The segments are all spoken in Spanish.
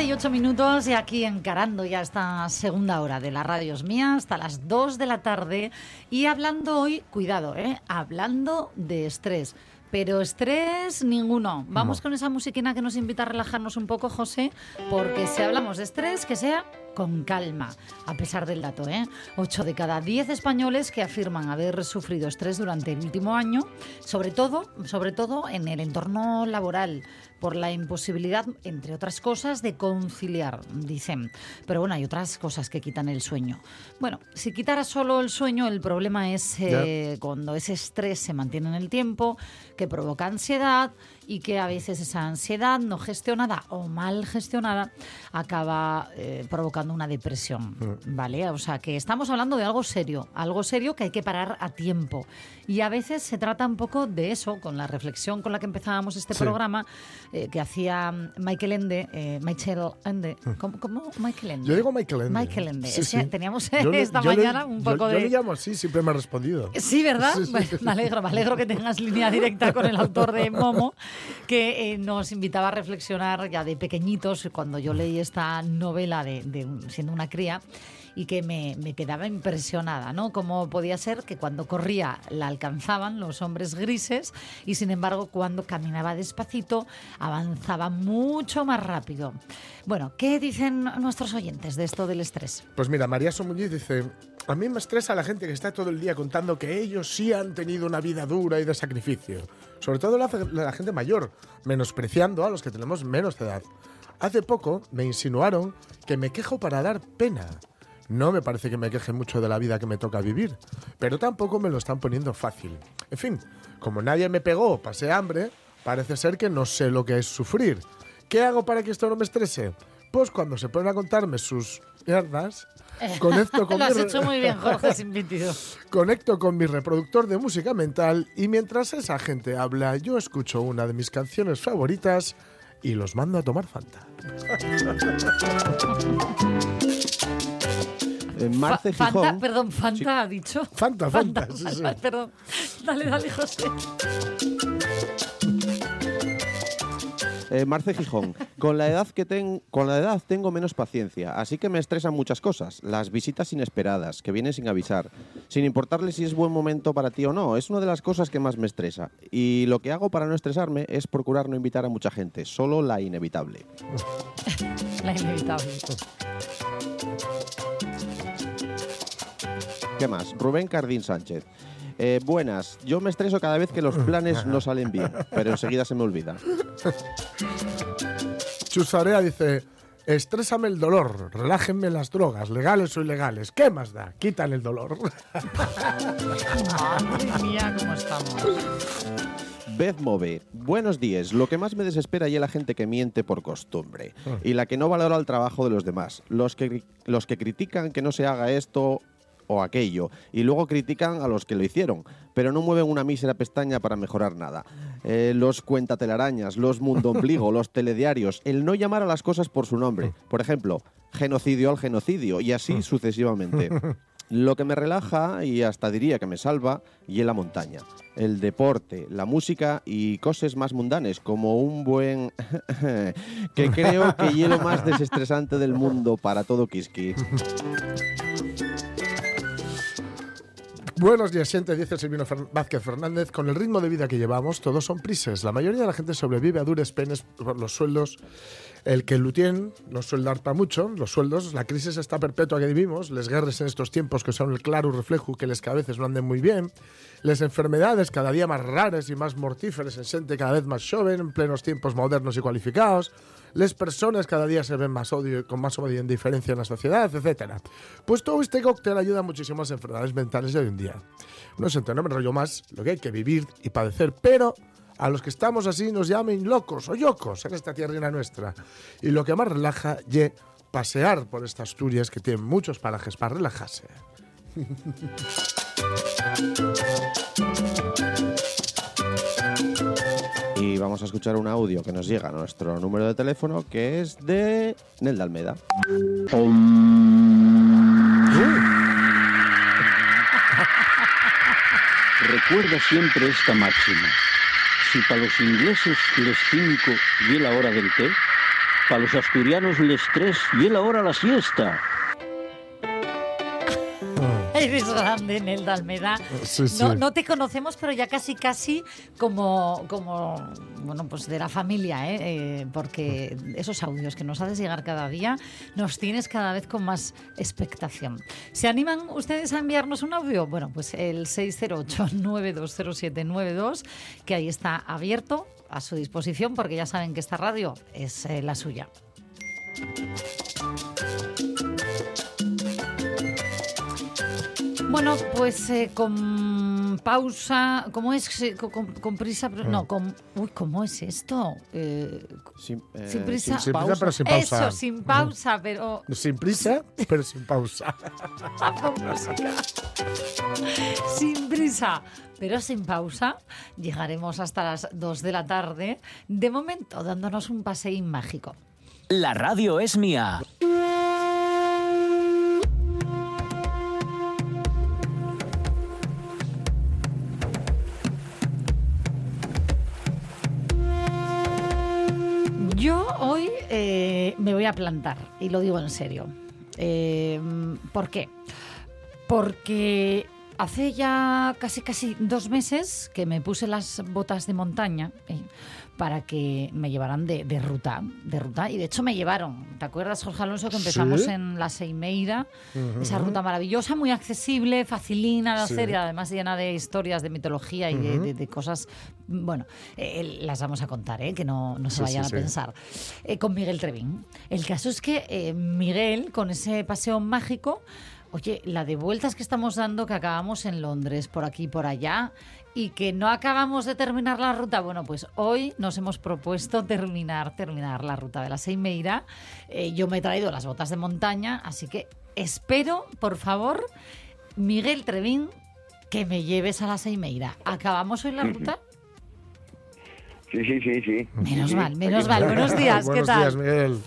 12 y 8 minutos y aquí encarando ya esta segunda hora de la radio es mía hasta las 2 de la tarde y hablando hoy, cuidado, ¿eh? hablando de estrés. Pero estrés ninguno. Vamos con esa musiquina que nos invita a relajarnos un poco, José, porque si hablamos de estrés, que sea con calma, a pesar del dato. ¿eh? 8 de cada 10 españoles que afirman haber sufrido estrés durante el último año, sobre todo, sobre todo en el entorno laboral por la imposibilidad, entre otras cosas, de conciliar, dicen. Pero bueno, hay otras cosas que quitan el sueño. Bueno, si quitara solo el sueño, el problema es eh, cuando ese estrés se mantiene en el tiempo, que provoca ansiedad y que a veces esa ansiedad no gestionada o mal gestionada acaba eh, provocando una depresión, mm. ¿vale? O sea, que estamos hablando de algo serio, algo serio que hay que parar a tiempo. Y a veces se trata un poco de eso, con la reflexión con la que empezábamos este programa, eh, que hacía Michael Ende, eh, Michael Ende, mm. ¿cómo, Michael Ende? Yo digo Michael Ende. Michael Ende. Teníamos esta mañana un poco de... Yo le llamo así, siempre me ha respondido. Sí, ¿verdad? me alegro, me alegro que tengas línea directa con el autor de Momo que eh, nos invitaba a reflexionar ya de pequeñitos, cuando yo leí esta novela de, siendo una cría, y que me, quedaba impresionada, ¿no? Cómo podía ser que cuando corría la alcanzaban los hombres grises y sin embargo cuando caminaba despacito avanzaba mucho más rápido. Bueno, ¿qué dicen nuestros oyentes de esto del estrés? Pues mira, María Somuñiz dice, a mí me estresa la gente que está todo el día contando que ellos sí han tenido una vida dura y de sacrificio. Sobre todo la, la gente mayor, menospreciando a los que tenemos menos edad. Hace poco me insinuaron que me quejo para dar pena. No me parece que me queje mucho de la vida que me toca vivir, pero tampoco me lo están poniendo fácil. En fin, como nadie me pegó, pasé hambre, parece ser que no sé lo que es sufrir. ¿Qué hago para que esto no me estrese? Pues cuando se ponen a contarme sus mierdas, conecto con Lo has hecho muy bien, Jorge, sin Conecto con mi reproductor de música mental y mientras esa gente habla, yo escucho una de mis canciones favoritas y los mando a tomar Fanta. Marce Gijón. Fanta, perdón, Fanta ha dicho. Fanta, Fanta. Perdón. Dale, dale, José. Eh, Marce Gijón, con la, edad que ten, con la edad tengo menos paciencia, así que me estresan muchas cosas. Las visitas inesperadas, que vienen sin avisar, sin importarle si es buen momento para ti o no, es una de las cosas que más me estresa. Y lo que hago para no estresarme es procurar no invitar a mucha gente, solo la inevitable. la inevitable. ¿Qué más? Rubén Cardín Sánchez. Eh, buenas, yo me estreso cada vez que los planes no salen bien, pero enseguida se me olvida. Chusarea dice, estrésame el dolor, relájenme las drogas, legales o ilegales. ¿Qué más da? Quitan el dolor. Madre mía, cómo estamos. Beth Move, buenos días. Lo que más me desespera es la gente que miente por costumbre ah. y la que no valora el trabajo de los demás. Los que, los que critican que no se haga esto o aquello y luego critican a los que lo hicieron, pero no mueven una mísera pestaña para mejorar nada. Eh, los cuentatelarañas, los mundo ombligo, los telediarios, el no llamar a las cosas por su nombre. Por ejemplo, genocidio al genocidio y así sucesivamente. Lo que me relaja y hasta diría que me salva y en la montaña. El deporte, la música y cosas más mundanes, como un buen... que creo que hielo más desestresante del mundo para todo Kiski. Buenos días, gente, dice Silvino Vázquez Fernández. Con el ritmo de vida que llevamos, todos son prises. La mayoría de la gente sobrevive a dures penes por los sueldos. El que lutien no suelda para mucho, los sueldos, la crisis está perpetua que vivimos, les guerras en estos tiempos que son el claro reflejo que les que a veces no anden muy bien, las enfermedades cada día más raras y más mortíferas en gente cada vez más joven, en plenos tiempos modernos y cualificados, las personas cada día se ven más odio, con más odio y indiferencia en la sociedad, etc. Pues todo este cóctel ayuda muchísimo a las enfermedades mentales de hoy en día. No sé, no me rollo más lo que hay que vivir y padecer, pero a los que estamos así nos llamen locos o yocos en esta tierra nuestra. Y lo que más relaja, ye, pasear por estas Asturias que tienen muchos parajes para relajarse. vamos a escuchar un audio que nos llega a nuestro número de teléfono, que es de Nelda Almeda. Recuerda siempre esta máxima. Si para los ingleses les cinco y la hora del té, para los asturianos les tres y la hora la siesta. Grande, Nelda Almeda. Sí, sí. No, no te conocemos, pero ya casi, casi como, como bueno, pues de la familia, ¿eh? Eh, porque esos audios que nos haces llegar cada día nos tienes cada vez con más expectación. ¿Se animan ustedes a enviarnos un audio? Bueno, pues el 608-920792, que ahí está abierto a su disposición, porque ya saben que esta radio es eh, la suya. Bueno, pues eh, con pausa, ¿cómo es? Con, con- prisa, pero- no, con... Uy, ¿cómo es esto? Eh, Sin, eh, sin prisa. sin prisa, pero sin pausa. Eso, sin pausa, pero... Sin prisa, pero sin pausa. Sin prisa, pero sin pausa, llegaremos hasta las 2 de la tarde, de momento dándonos un paseín mágico. La radio es mía. Hoy eh, me voy a plantar, y lo digo en serio. Eh, ¿Por qué? Porque hace ya casi casi dos meses que me puse las botas de montaña eh, para que me llevaran de, de ruta, de ruta, y de hecho me llevaron. ¿Te acuerdas, Jorge Alonso, que empezamos Sí. en la Seimeira? Esa ruta maravillosa, muy accesible, facilina de Sí. hacer y además llena de historias, de mitología y de, de- de cosas, bueno, eh, las vamos a contar, ¿eh? que no, no se Sí, vayan a pensar. Con Miguel Trevín. El caso es que Miguel, con ese paseo mágico, oye, la de vueltas que estamos dando, que acabamos en Londres, por aquí y por allá, y que no acabamos de terminar la ruta, bueno, pues hoy nos hemos propuesto terminar, terminar la ruta de la Seimeira. Eh, yo me he traído las botas de montaña, así que espero, por favor, Miguel Trevín, que me lleves a la Seimeira. ¿Acabamos hoy la ruta? Sí, sí, sí, sí. Menos mal, menos mal. Buenos días, ¿qué Buenos tal? días, Miguel.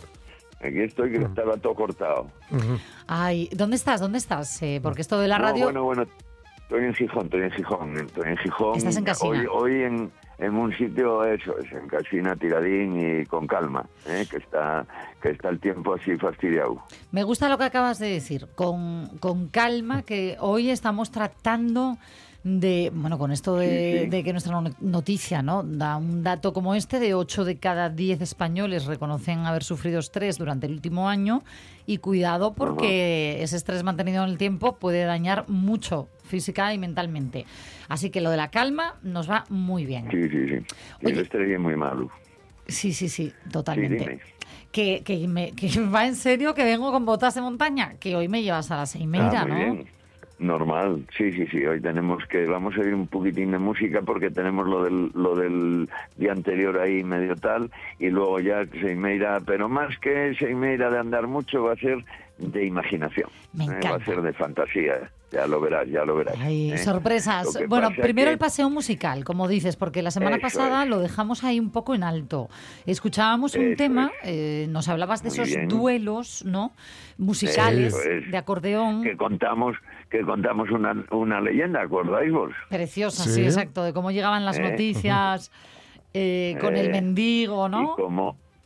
Aquí estoy, que estaba todo cortado. Ay, ¿dónde estás? ¿Dónde estás? Eh, porque esto de la No, radio... bueno, bueno, estoy en Gijón, estoy en Gijón, estoy en Gijón. Estás en Casina. Hoy, hoy en, en un sitio, eso, es en Casina, tiradín y con calma, ¿eh? que está que está el tiempo así fastidiado. Me gusta lo que acabas de decir, con, con calma, que hoy estamos tratando de, bueno, con esto de, Sí, sí. de que nuestra no- noticia, ¿no? Da un dato como este, de 8 de cada 10 españoles reconocen haber sufrido estrés durante el último año y cuidado porque ese estrés mantenido en el tiempo puede dañar mucho física y mentalmente. Así que lo de la calma nos va muy bien. Sí, sí, sí. Oye. el estrés es muy malo. Sí, sí, sí, Sí, totalmente. dime. que, que, me, que va en serio que vengo con botas de montaña, que hoy me llevas a la Seimeira, Ah, muy ¿no? bien. Normal, sí, sí, sí. Hoy tenemos que, vamos a oír un poquitín de música porque tenemos lo del, lo del día anterior ahí medio tal y luego ya Seimeira, pero más que Seimeira de andar mucho va a ser de imaginación. Me ¿eh? Va a ser de fantasía, ya lo verás, ya lo verás. Ay, ¿eh? sorpresas. Bueno, primero que- el paseo musical, como dices, porque la semana Eso pasada es. lo dejamos ahí un poco en alto. Escuchábamos un Eso tema, es. eh, nos hablabas de Muy esos bien. duelos, ¿no? Musicales, es. de acordeón. que contamos que contamos una, una leyenda, ¿acordáis vos? Preciosa, sí. Sí. exacto, de cómo llegaban las Eh. noticias eh, con el Eh, mendigo, Y ¿no?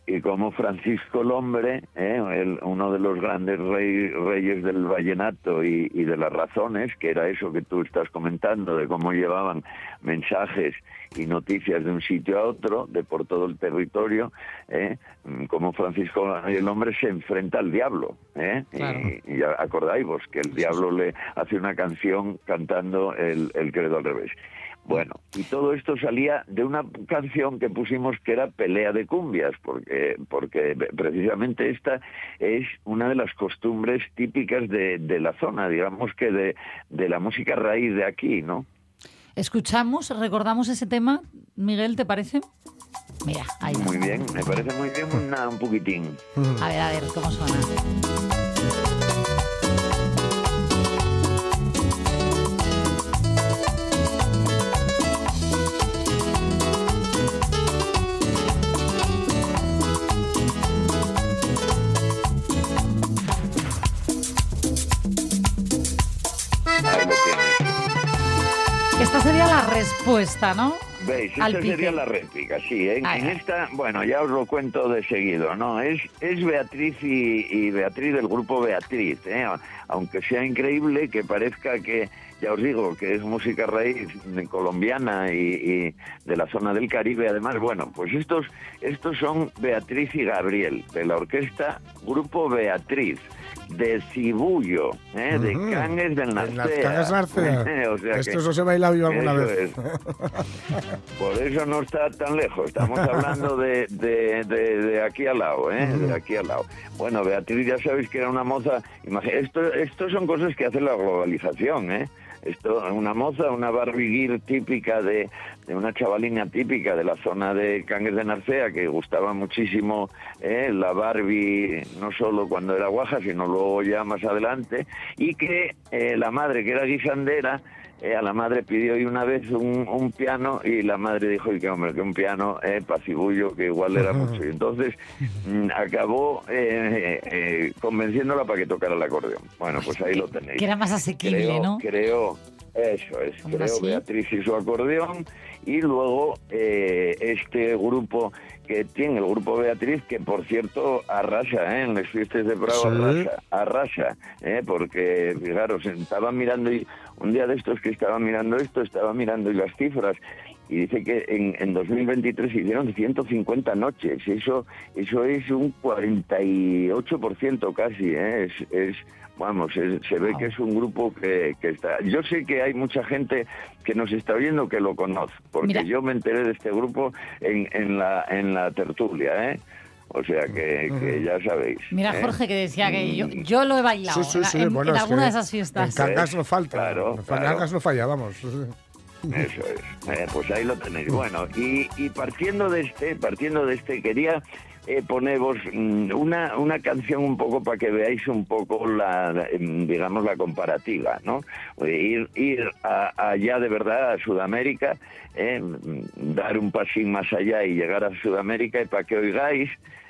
Y como Francisco el Hombre, ¿eh? el- uno de los grandes rey- reyes del vallenato y, y de las razones, que era eso que tú estás comentando, de cómo llevaban mensajes y noticias de un sitio a otro, de por todo el territorio, ¿eh? Como Francisco el Hombre se enfrenta al diablo. ¿eh? Claro. Y, y acordáis vos que el diablo le hace una canción cantando el, el credo al revés. Bueno, y todo esto salía de una canción que pusimos que era Pelea de Cumbias, porque, porque precisamente esta es una de las costumbres típicas de, de la zona, digamos que de, de la música raíz de aquí, ¿no? Escuchamos, recordamos ese tema, Miguel, ¿te parece? Mira, ahí va. Muy bien, me parece muy bien una- un poquitín. A ver, a ver, ¿cómo suena? Respuesta, ¿no? ¿Veis? Al Esta sería la réplica, sí. Ay, en esta, bueno, ya os lo cuento de seguido, ¿no? Es, es Beatriz y, y Beatriz del grupo Beatriz, ¿eh? Aunque sea increíble que parezca que, ya os digo, que es música raíz colombiana y, y de la zona del Caribe, además, bueno, pues estos, estos son Beatriz y Gabriel, de la orquesta Grupo Beatriz. De Cibullo, ¿eh? de Ujú. Canges del las Narcea. Narcea. O sea Esto que- os he bailado yo alguna vez. es. Por eso no está tan lejos. Estamos hablando de, de, de- de aquí al lado, ¿eh? De aquí al lado. Bueno, Beatriz, ya sabéis que era una moza. Imagi- Esto, esto son cosas que hace la globalización, ¿eh? Esto, una moza, una Barbie Girl típica de, de una chavalina típica de la zona de Cangues de Narcea que gustaba muchísimo ¿eh? la Barbie, no solo cuando era guaja, sino luego ya más adelante, y que eh, la madre, que era guisandera, eh, a la madre pidió y una vez un, un piano y la madre dijo y que hombre que un piano eh, pacibullo que igual era mucho y entonces mm, acabó eh, eh, convenciéndola para que tocara el acordeón. Bueno pues ahí lo tenéis. Que era más asequible, creo, ¿no? creo eso es creo. Beatriz y su acordeón y luego eh, este grupo que tiene el grupo Beatriz que por cierto arrasa ¿eh? en las fiestas de Bravo Sí. arrasa arrasa ¿eh? porque fijaros estaba mirando y un día de estos que estaba mirando esto estaba mirando y las cifras y dice que en, en 2023 se hicieron 150 noches eso eso es un 48% casi ¿eh? es, es Vamos, es- se ve que es un grupo que, que está... Yo sé que hay mucha gente que nos está oyendo que lo conoce, porque Mira. yo me enteré de este grupo en, en, la, en la tertulia, ¿eh? O sea que, que ya sabéis. Mira, ¿eh? Jorge, que decía que yo, yo lo he bailado Sí, sí, en- sí. en, bueno, en es alguna que de esas fiestas. En Cangas no falta. Claro, en claro. Cangas no falla, vamos. Eso es. Eh, pues ahí lo tenéis. Bueno, y, y partiendo de este, partiendo de este, quería eh, poneros mm, una, una canción un poco para que veáis un poco la, la, em, digamos, la comparativa, ¿no? Eh, Ir, ir a- allá de verdad a Sudamérica, eh, mm, dar un pasín más allá y llegar a Sudamérica y para que oigáis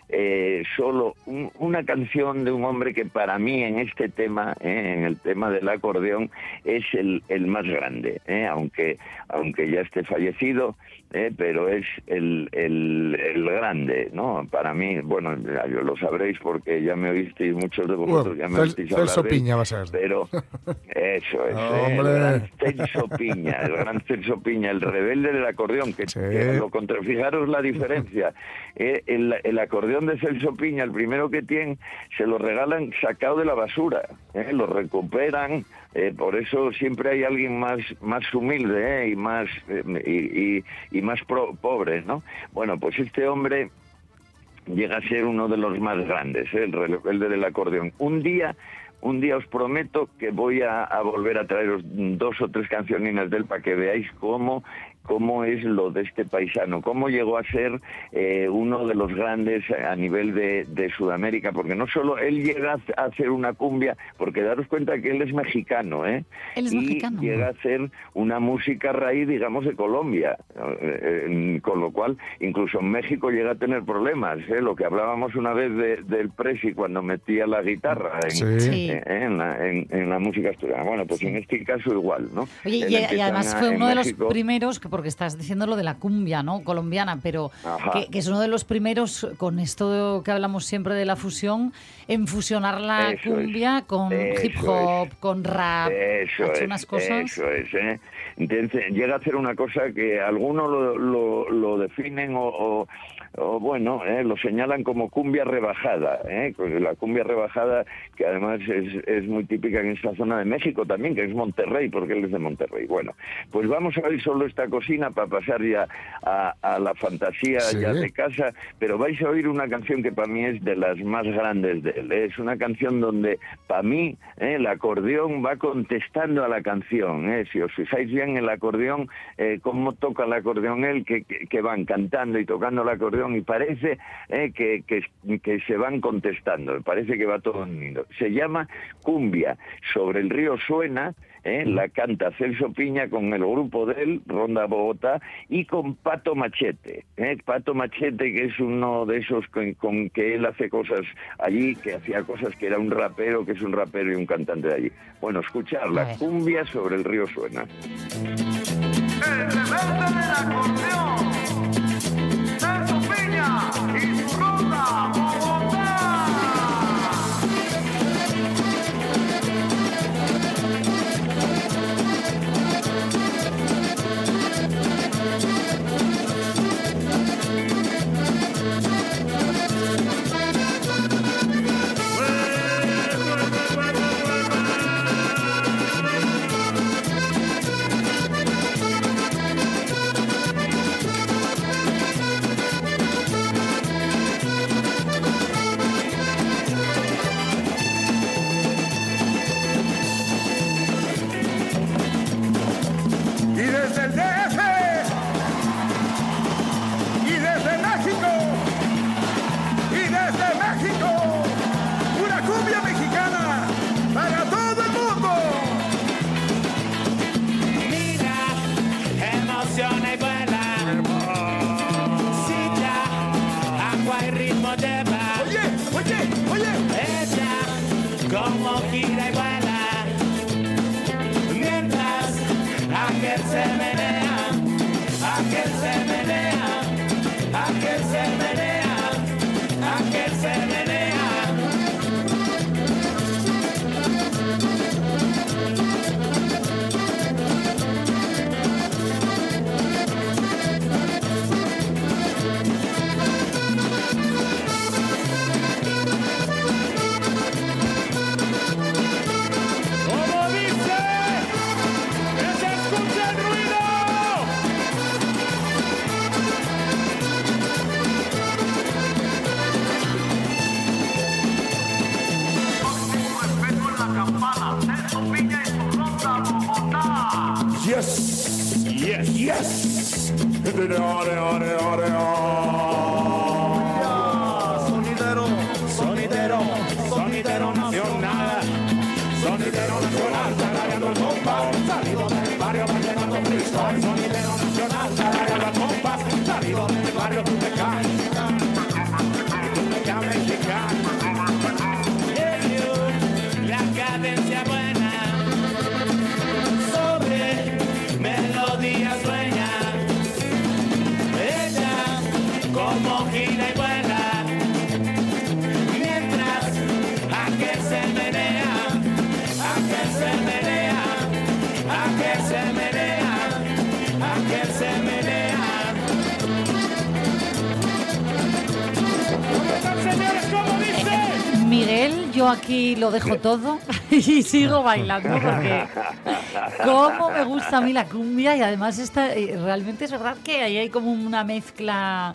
eh, solo un- una canción de un hombre que para mí en este tema, eh, en el tema del acordeón, es el, el más grande, eh, aunque, aunque ya esté fallecido, eh, pero es el, el, el grande, ¿no? Para mí, bueno, ya lo sabréis porque ya me oísteis, muchos de vosotros Bueno, ya me oísteis hablar Celso Piña va a ser. Pero eso es, eh, el gran Celso Piña, el gran Celso Piña, el rebelde del acordeón, que, Sí. que lo contra, fijaros la diferencia. Eh, el, el acordeón de Celso Piña, el primero que tiene, se lo regalan sacado de la basura, eh, lo recuperan, eh, por eso siempre hay alguien más, más humilde eh, y más, eh, y, más pro- pobre, ¿no? Bueno, pues este hombre llega a ser uno de los más grandes, ¿eh? el rebelde del acordeón. Un día, un día os prometo que voy a, a volver a traeros dos o tres cancionines de él para que veáis cómo cómo es lo de este paisano, cómo llegó a ser eh, uno de los grandes a nivel de, de Sudamérica, porque no solo él llega a hacer una cumbia, porque daros cuenta que él es mexicano, ¿eh? Él es y mexicano. llega a hacer una música raíz, digamos, de Colombia, eh, eh, con lo cual incluso en México llega a tener problemas, ¿eh? lo que hablábamos una vez de- del Presi cuando metía la guitarra en, Sí. Sí. eh, en, la, en- en la música asturiana. Bueno, pues en este caso igual, ¿no? Oye, y, además fue uno de los primeros, que porque estás diciendo lo de la cumbia, ¿no? Colombiana, pero que, que es uno de los primeros, con esto que hablamos siempre de la fusión, en fusionar la Eso es. cumbia con hip hop, es. con rap. Eso ha hecho es, unas cosas. eso es, ¿eh? Entonces, llega a hacer una cosa que algunos lo, lo, lo definen o, o- o, bueno, ¿eh? lo señalan como cumbia rebajada, ¿eh? La cumbia rebajada que además es, es muy típica en esta zona de México también, que es Monterrey, porque él es de Monterrey. Bueno, pues vamos a oír solo esta cocina para pasar ya a, a la fantasía Sí. ya de casa, pero vais a oír una canción que para mí es de las más grandes de él. Es una canción donde para mí ¿eh? el acordeón va contestando a la canción. ¿eh? Si os fijáis bien el acordeón, eh, cómo toca el acordeón él, que, que, que van cantando y tocando el acordeón y parece ¿eh? que, que, que se van contestando, parece que va todo unido. Se llama Cumbia. Sobre el río Suena, ¿eh? la canta Celso Piña con el grupo de él, Ronda Bogotá, y con Pato Machete. ¿eh? Pato Machete, que es uno de esos con, con que él hace cosas allí, que hacía cosas que era un rapero, que es un rapero y un cantante de allí. Bueno, escuchar la cumbia sobre el río Suena. el del acordeón. Celso Piña y agua y ritmo lleva. Oye, oye, oye. Ella, como gira y Did it on it se menea, aquel se menea. ¿Dónde están señores? ¿Cómo dice? Miguel, yo aquí lo dejo todo y sigo bailando porque cómo me gusta a mí la cumbia y además está, eh, realmente es verdad que ahí hay como una mezcla,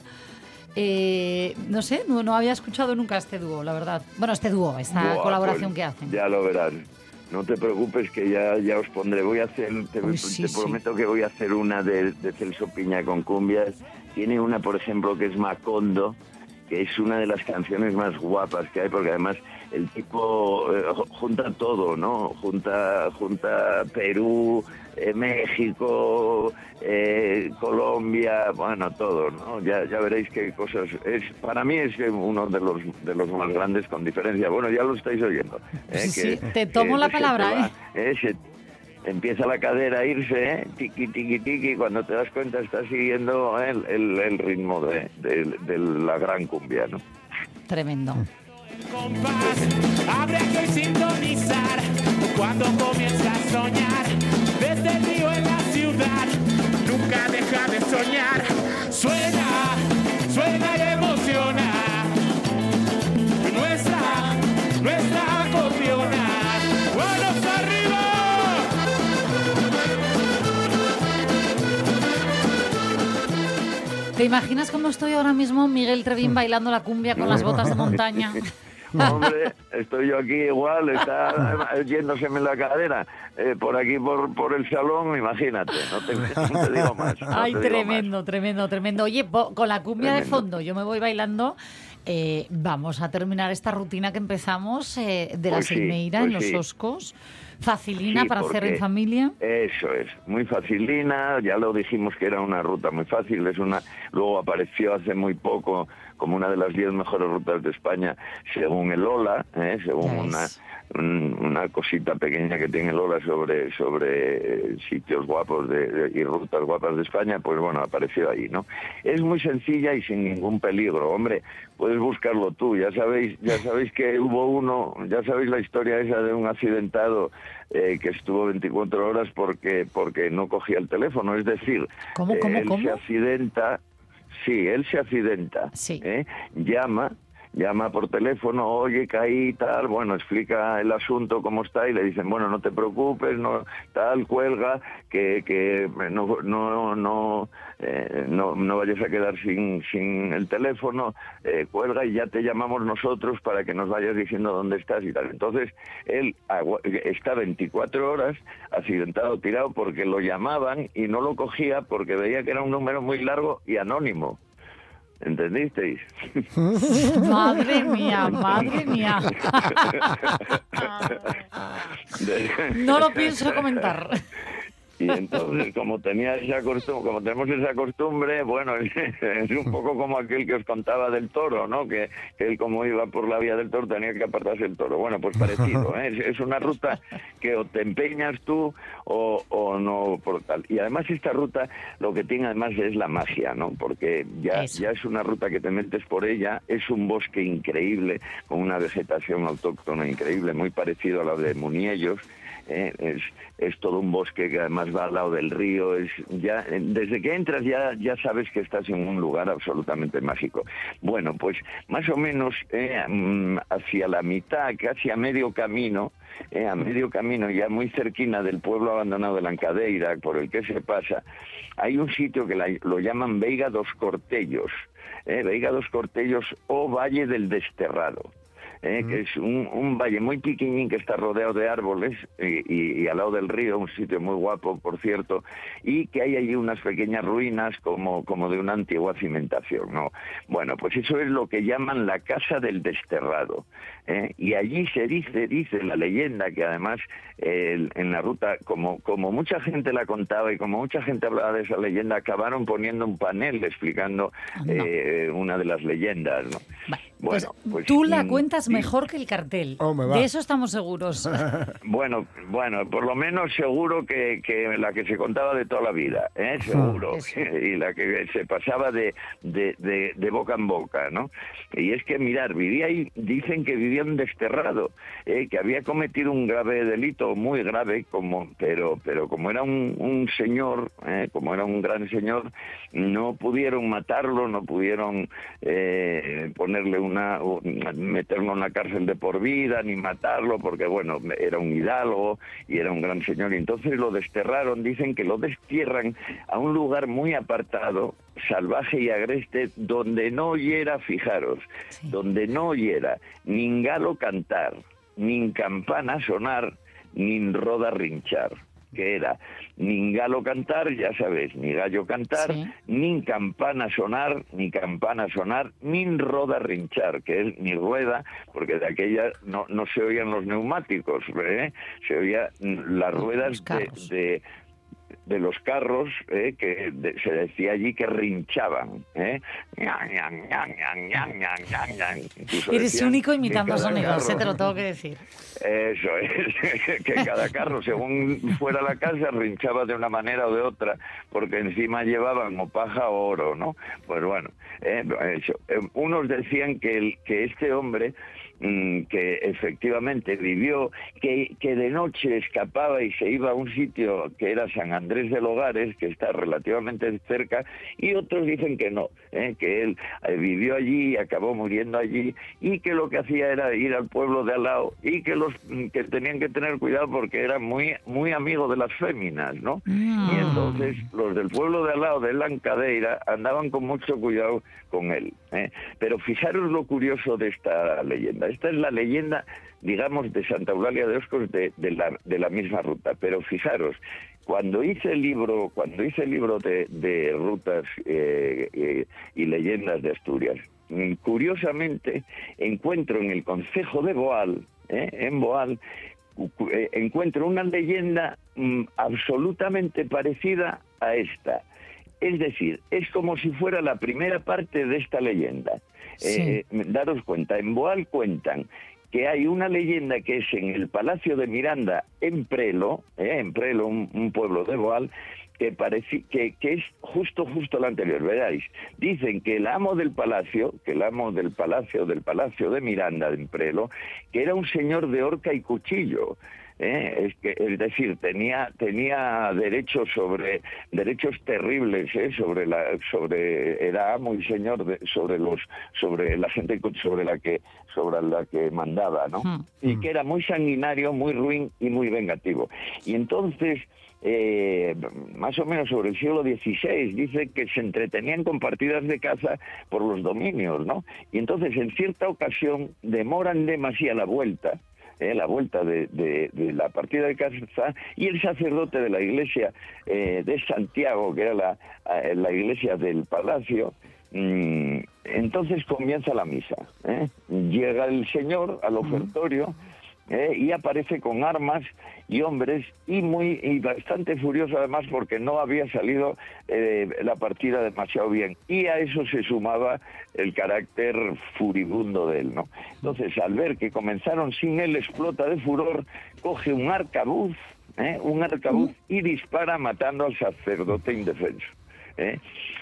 eh, no sé, no, no había escuchado nunca este dúo, la verdad. Bueno, este dúo, esta Buah, colaboración pues, que hacen. Ya lo verás. No te preocupes que ya, ya os pondré. Voy a hacer, te, Uy, sí, te sí. prometo que voy a hacer una de, de Celso Piña con cumbias. Tiene una, por ejemplo, que es Macondo, que es una de las canciones más guapas que hay, porque además el tipo eh, ju- junta todo, ¿no? Junta, junta Perú, eh, México, eh, Colombia, bueno, todo, ¿no? Ya, ya veréis qué cosas. Es, para mí es uno de los, de los más grandes con diferencia. Bueno, ya lo estáis oyendo. ¿eh? Sí, te tomo la palabra, va, ¿eh? ¿eh? Se- empieza la cadera a irse, ¿eh? tiqui, tiqui, tiqui, cuando te das cuenta estás siguiendo el, el, el ritmo de, de- de la gran cumbia, ¿no? Tremendo. compás Habría que sintonizar cuando comienza a soñar El río en la ciudad. Nunca deja de soñar. Suena, suena y emociona. Nuestra, nuestra acordeona. ¡Manos arriba! ¿Te imaginas cómo estoy ahora mismo, Miguel Trevín, bailando la cumbia con las botas de montaña? Hombre, estoy yo aquí igual, está yéndoseme la cadera eh, por aquí, por, por el salón, imagínate, no te, no te digo más. no Ay, tremendo, tremendo, tremendo. Oye, con la cumbia de fondo, yo me voy bailando. eh, vamos a terminar esta rutina que empezamos eh, de la Pues sí, Seimeira pues en los sí. Oscos. Facilina Sí, para hacer en familia. Eso es, muy facilina, ya lo dijimos que era una ruta muy fácil, es una luego apareció hace muy poco como una de las 10 mejores rutas de España según el OLA, ¿eh? según una, una cosita pequeña que tiene Lola sobre sobre eh, sitios guapos de, de- y rutas guapas de España, pues bueno, apareció ahí, ¿no? Es muy sencilla y sin ningún peligro, hombre, puedes buscarlo tú, ya sabéis, ya sabéis que hubo uno, ya sabéis la historia esa de un accidentado eh, que estuvo 24 horas porque porque no cogía el teléfono, es decir, ¿Cómo, cómo, él cómo? se accidenta, sí, él se accidenta, Sí. ¿eh? llama, llama por teléfono, oye, caí, tal, bueno, explica el asunto, cómo está, y le dicen, bueno, no te preocupes, no, tal, cuelga, que, que no, no, no, eh, no, no vayas a quedar sin, sin el teléfono, eh, cuelga y ya te llamamos nosotros para que nos vayas diciendo dónde estás y tal. Entonces, él está 24 horas accidentado, tirado, porque lo llamaban y no lo cogía porque veía que era un número muy largo y anónimo. ¿Entendisteis? Madre mía, madre mía. No lo pienso comentar. Y entonces, como tenía esa costumbre, como tenemos esa costumbre, bueno, es un poco como aquel que os contaba del toro, ¿no? Que, que él como iba por la vía del toro tenía que apartarse el toro. Bueno, pues parecido, ¿eh? es, es una ruta que o te empeñas tú o, o no por tal. Y además esta ruta lo que tiene además es la magia, ¿no? Porque ya, Eso. ya es una ruta que te metes por ella, es un bosque increíble, con una vegetación autóctona increíble, muy parecido a la de Muniellos. ¿Eh? es, es todo un bosque que además va al lado del río. Es ya desde que entras ya ya sabes que estás en un lugar absolutamente mágico. Bueno, pues más o menos eh, mm, hacia la mitad, casi a medio camino, eh, a medio camino ya muy cerquina del pueblo abandonado de Lancadeira, por el que se pasa, hay un sitio que la- lo llaman Veiga dos Cortellos. eh, Veiga dos Cortellos o Valle del Desterrado eh, que es un, un valle muy pequeñín que está rodeado de árboles y, y- y al lado del río, un sitio muy guapo, por cierto, y que hay allí unas pequeñas ruinas como, como de una antigua cimentación, ¿no? Bueno, pues eso es lo que llaman la Casa del Desterrado, ¿eh? y allí se dice, dice la leyenda, que además eh, en la ruta, como, como mucha gente la contaba y como mucha gente hablaba de esa leyenda, acabaron poniendo un panel explicando Anda. eh, una de las leyendas, ¿no? Vale, Bueno, pues, pues, tú la cuentas. Mejor que el cartel. Oh, de eso estamos seguros. Bueno, bueno, por lo menos seguro que, que la que se contaba de toda la vida, ¿eh? seguro, Eso. y la que se pasaba de, de, de- de boca en boca, ¿no? Y es que, mirar, vivía ahí, dicen que vivía un desterrado, ¿eh? que había cometido un grave delito, muy grave, como, pero, pero como era un, un señor, ¿eh? como era un gran señor, no pudieron matarlo, no pudieron eh, ponerle una, meterlo en la cárcel de por vida, ni matarlo, porque bueno, era un hidalgo y era un gran señor. Y entonces lo desterraron, dicen que lo destierran a un lugar muy apartado, salvaje y agreste, donde no oyera, fijaros, Sí. donde no oyera ni galo cantar, ni campana sonar, ni roda rinchar que era ni galo cantar, ya sabes, ni gallo cantar, Sí. ni campana sonar, ni campana sonar, ni roda rinchar, que es ni rueda, porque de aquella no, no se oían los neumáticos, ¿eh? se oían las ruedas de, de los carros ¿eh? que de- se decía allí que rinchaban. ¿eh? Eres único imitando sonidos, te lo tengo que decir. eso es, que cada carro, según fuera la casa, rinchaba de una manera o de otra, porque encima llevaban o paja o oro, ¿no? Pues bueno, eh, eso. Eh, unos decían que, el, que este hombre que efectivamente vivió, que, que de noche escapaba y se iba a un sitio que era San Andrés de Logares, que está relativamente cerca, y otros dicen que no, ¿eh? que él eh, vivió allí y acabó muriendo allí, y que lo que hacía era ir al pueblo de al lado, y que los mm, que tenían que tener cuidado porque era muy, muy amigo de las féminas, ¿no? Mm. Y entonces los del pueblo de al lado de Lancadeira andaban con mucho cuidado con él. ¿eh? Pero fijaros lo curioso de esta leyenda. Esta es la leyenda, digamos, de Santa Eulalia de Oscos de, la, de la misma ruta. Pero fijaros, cuando hice el libro, cuando hice el libro de, rutas eh, eh, y leyendas de Asturias, curiosamente encuentro en el concejo de Boal, ¿eh? en Boal, cu- cu- encuentro una leyenda mm, absolutamente parecida a esta. Es decir, es como si fuera la primera parte de esta leyenda. Eh, daros cuenta, en Boal cuentan que hay una leyenda que es en el Palacio de Miranda, en Prelo, eh, en Prelo, un, un pueblo de Boal, que, parece, que, que es justo, justo la anterior, veráis. Dicen que el amo del palacio, que el amo del palacio, del palacio de Miranda, en Prelo, que era un señor de horca y cuchillo. ¿Eh? Es, que, es decir, tenía, tenía derechos sobre derechos terribles, ¿eh? sobre la, sobre era amo y señor de- sobre los, sobre la gente sobre la que, sobre la que mandaba, ¿no? Hmm. Y que era muy sanguinario, muy ruin y muy vengativo. Y entonces eh, más o menos sobre el siglo XVI, dice que se entretenían con partidas de caza por los dominios, ¿no? Y entonces en cierta ocasión demoran demasiado la vuelta, eh, la vuelta de, de- la partida de caza, y el sacerdote de la iglesia eh, de Santiago, que era la, eh, la iglesia del palacio, mm, entonces comienza la misa. ¿eh? Llega el señor al ofertorio, ¿eh? y aparece con armas y hombres y muy y bastante furioso además porque no había salido eh, la partida demasiado bien y a eso se sumaba el carácter furibundo de él no entonces al ver que comenzaron sin él explota de furor coge un arcabuz ¿eh? un arcabuz y dispara matando al sacerdote indefenso ¿eh?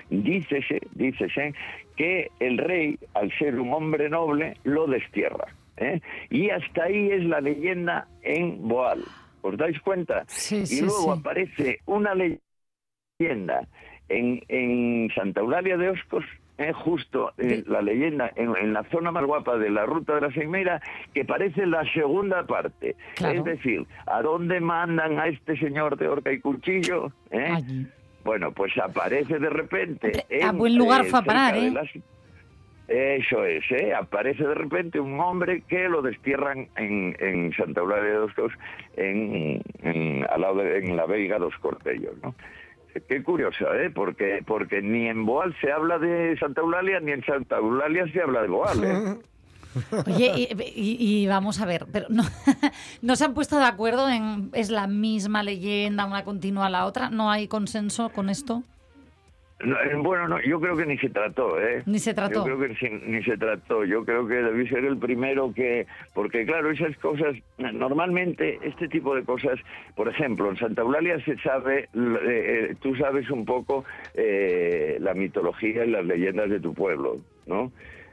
dícese dícese que el rey al ser un hombre noble lo destierra ¿eh? Y hasta ahí es la leyenda en Boal. ¿Os dais cuenta? Sí, y sí, luego sí. aparece una leyenda en, en Santa Eulalia de Oscos, eh, justo eh, la leyenda en, en la zona más guapa de la ruta de la Seimeira, que parece la segunda parte. Claro. Es decir, ¿a dónde mandan a este señor de horca y cuchillo? ¿Eh? Bueno, pues aparece de repente. Hombre, a en, buen lugar fue a parar, ¿eh? Eso es, ¿eh? Aparece de repente un hombre que lo destierran en, en Santa Eulalia de Cos, en, al lado de- en la Veiga dos Cortellos, ¿no? Qué curioso, ¿eh? Porque, porque ni en Boal se habla de Santa Eulalia, ni en Santa Eulalia se habla de Boal, ¿eh? Oye, y, y- y vamos a ver, pero no, no se han puesto de acuerdo en es la misma leyenda, una continúa a la otra, no hay consenso con esto. No, eh, bueno, no, yo creo que ni se trató, ¿eh? Ni se trató. Yo creo que ni se trató. Yo creo que debí ser el primero que... Porque, claro, esas cosas... Normalmente, este tipo de cosas... Por ejemplo, en Santa Eulalia se sabe... eh, eh, tú sabes un poco eh, la mitología y las leyendas de tu pueblo, ¿no?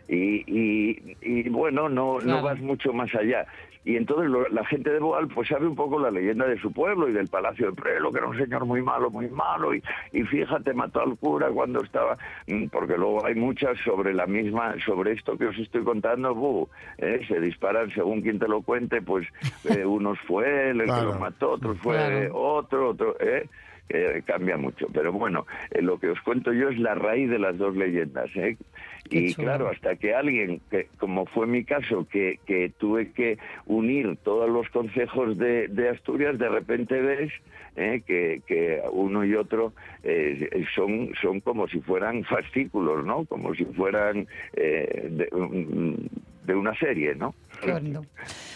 Y, y, y, bueno, no, Claro. no vas mucho más allá. Y entonces lo- la gente de Boal pues sabe un poco la leyenda de su pueblo y del Palacio de Prelo, que era un señor muy malo, muy malo, y, y fíjate, mató al cura cuando estaba, mm, porque luego hay muchas sobre la misma, sobre esto que os estoy contando, buh, eh, se disparan según quien te lo cuente, pues eh, unos fue él el Claro. que lo mató, otros fue Claro. otro, otro, ¿eh? Que cambia mucho. Pero bueno, eh, lo que os cuento yo es la raíz de las dos leyendas. ¿eh? Y claro, hasta que alguien, que, como fue mi caso, que, que tuve que unir todos los consejos de, de Asturias, de repente ves eh, que, que uno y otro eh, son, son como si fueran fascículos, ¿no? Como si fueran eh, de, un- de una serie, ¿no?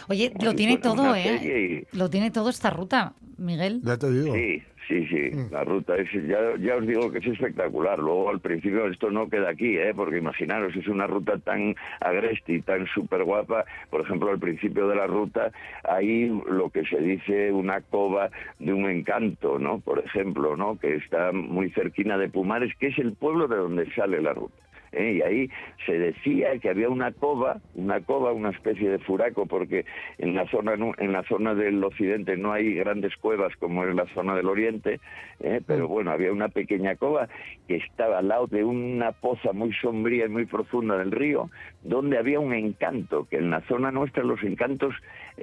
Oye, lo tiene todo, ¿eh? y- Lo tiene todo esta ruta, Miguel. Ya te digo. Sí, sí, sí. Mm. La ruta es, ya, ya os digo que es espectacular. Luego al principio esto no queda aquí, ¿eh? porque imaginaros, es una ruta tan agreste y tan súper guapa. Por ejemplo, al principio de la ruta hay lo que se dice una cova de un encanto, ¿no? Por ejemplo, ¿no? Que está muy cerquina de Pumares, que es el pueblo de donde sale la ruta. ¿Eh? y ahí se decía que había una cova, una cova, una especie de furaco, porque en la zona en la zona del occidente no hay grandes cuevas como en la zona del oriente, ¿eh? pero bueno, había una pequeña cova que estaba al lado de una poza muy sombría y muy profunda del río, donde había un encanto, que en la zona nuestra los encantos